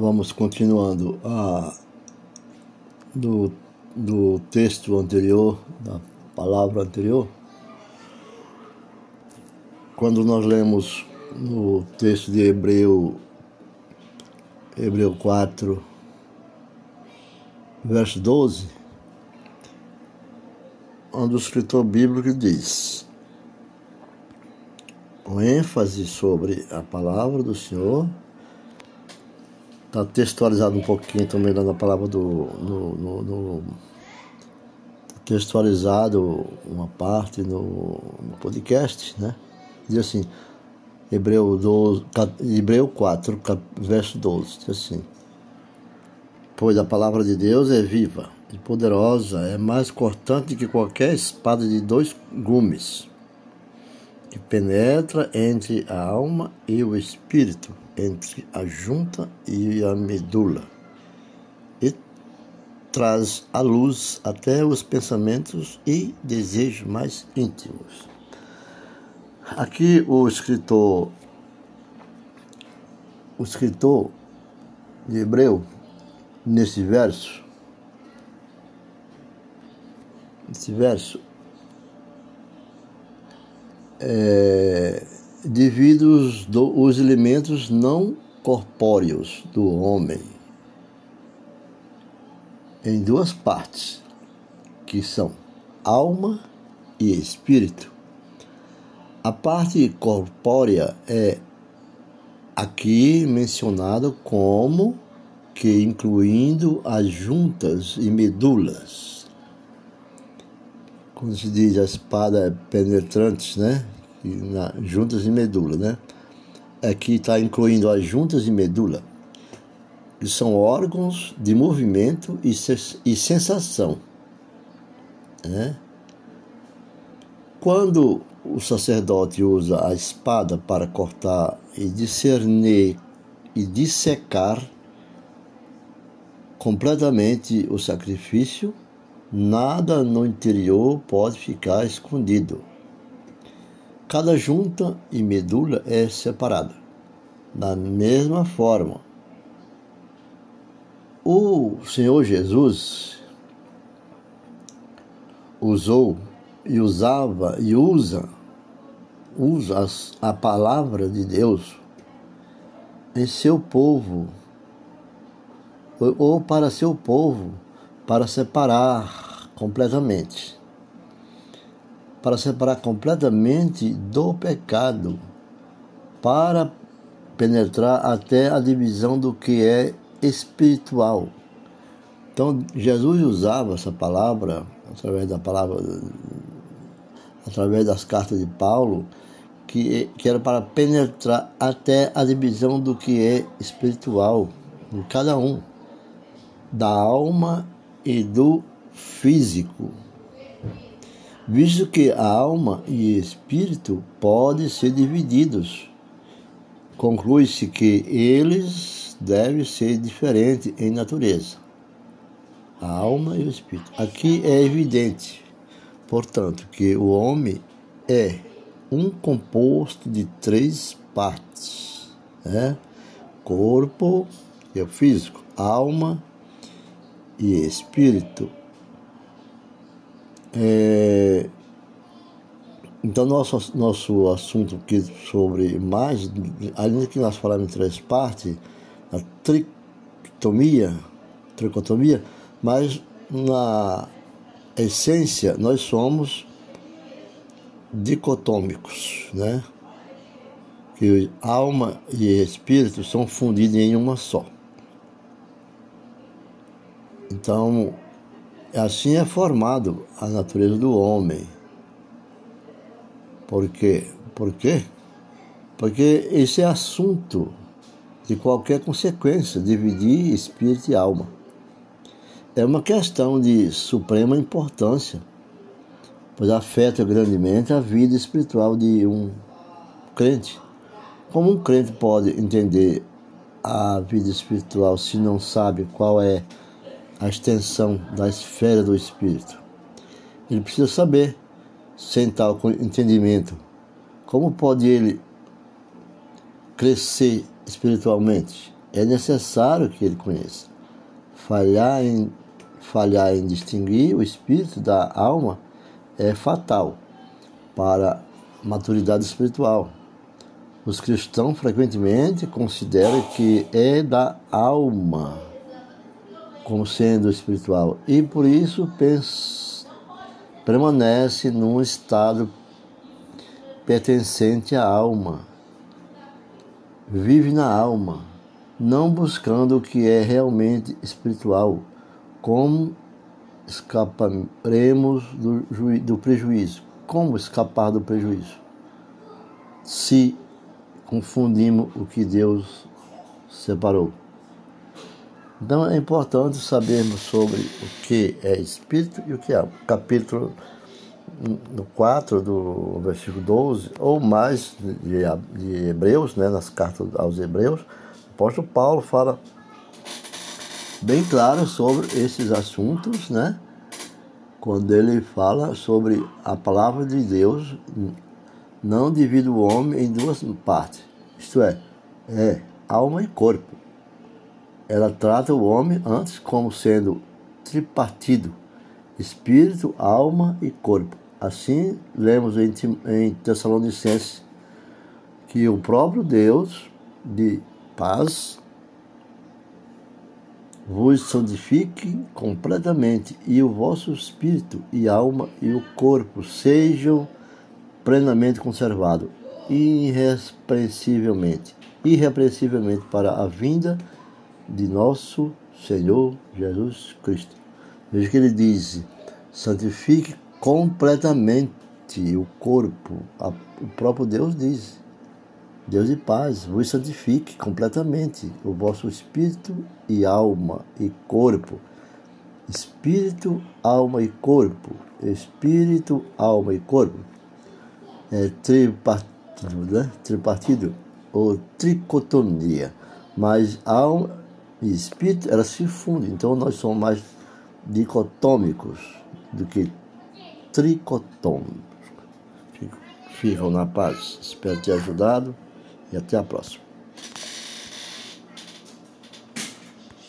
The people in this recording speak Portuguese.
Vamos continuando a, do, do texto anterior, da palavra anterior. Quando nós lemos no texto de Hebreu, Hebreu 4, verso 12, onde o escritor bíblico diz: com ênfase sobre a palavra do Senhor. Está textualizado um pouquinho também na palavra do. No, no, no, textualizado uma parte no, no, podcast, né? Diz assim, Hebreu, 12, Hebreu 4, verso 12, diz assim. Pois a palavra de Deus é viva e poderosa, é mais cortante que qualquer espada de dois gumes que penetra entre a alma e o espírito, entre a junta e a medula, e traz à luz até os pensamentos e desejos mais íntimos. Aqui o escritor, o escritor de Hebreu, nesse verso, nesse verso, é, devido os, do, os elementos não corpóreos do homem em duas partes, que são alma e espírito. A parte corpórea é aqui mencionada como que incluindo as juntas e medulas quando se diz a espada penetrantes, né? Na, juntas e medula, né? Aqui está incluindo as juntas e medula, que são órgãos de movimento e, e sensação. Né? Quando o sacerdote usa a espada para cortar e discernir e dissecar completamente o sacrifício, Nada no interior pode ficar escondido. Cada junta e medula é separada. Da mesma forma, o Senhor Jesus usou e usava e usa usa a palavra de Deus em seu povo ou para seu povo para separar completamente. Para separar completamente do pecado, para penetrar até a divisão do que é espiritual. Então, Jesus usava essa palavra, através da palavra, através das cartas de Paulo, que, que era para penetrar até a divisão do que é espiritual em cada um, da alma e do físico, visto que a alma e espírito podem ser divididos. Conclui-se que eles devem ser diferentes em natureza, a alma e o espírito. Aqui é evidente, portanto, que o homem é um composto de três partes, né? corpo, que é o físico, alma e espírito. É, então, nosso, nosso assunto aqui sobre mais, além que nós falamos em três partes, a tricotomia, tricotomia, mas na essência nós somos dicotômicos, né? Que alma e espírito são fundidos em uma só. Então, assim é formado a natureza do homem. Por quê? Por quê? Porque esse é assunto de qualquer consequência, dividir espírito e alma. É uma questão de suprema importância, pois afeta grandemente a vida espiritual de um crente. Como um crente pode entender a vida espiritual se não sabe qual é a extensão da esfera do espírito. Ele precisa saber, sem tal entendimento, como pode ele crescer espiritualmente, é necessário que ele conheça. Falhar em, falhar em distinguir o espírito da alma é fatal para a maturidade espiritual. Os cristãos frequentemente consideram que é da alma como sendo espiritual e por isso permanece num estado pertencente à alma. Vive na alma, não buscando o que é realmente espiritual. Como escaparemos do, do prejuízo? Como escapar do prejuízo? Se confundimos o que Deus separou. Então é importante sabermos sobre o que é espírito e o que é. Capítulo no 4 do versículo 12, ou mais de, de Hebreus, né, nas cartas aos Hebreus, o apóstolo Paulo fala bem claro sobre esses assuntos, né? Quando ele fala sobre a palavra de Deus, não divide o homem em duas partes, isto é, é alma e corpo ela trata o homem antes como sendo tripartido, espírito, alma e corpo. Assim, lemos em, em Tessalonicenses que o próprio Deus de paz vos santifique completamente e o vosso espírito e alma e o corpo sejam plenamente conservados irrepreensivelmente, irrepreensivelmente para a vinda de nosso Senhor Jesus Cristo. Veja que ele diz: santifique completamente o corpo. O próprio Deus diz: Deus de paz, vos santifique completamente o vosso espírito e alma e corpo. Espírito, alma e corpo. Espírito, alma e corpo. É tripartido, né? Tripartido ou tricotomia. Mas alma e espírito, ela se funde. Então nós somos mais dicotômicos do que tricotômicos. Ficam na paz. Espero ter ajudado e até a próxima.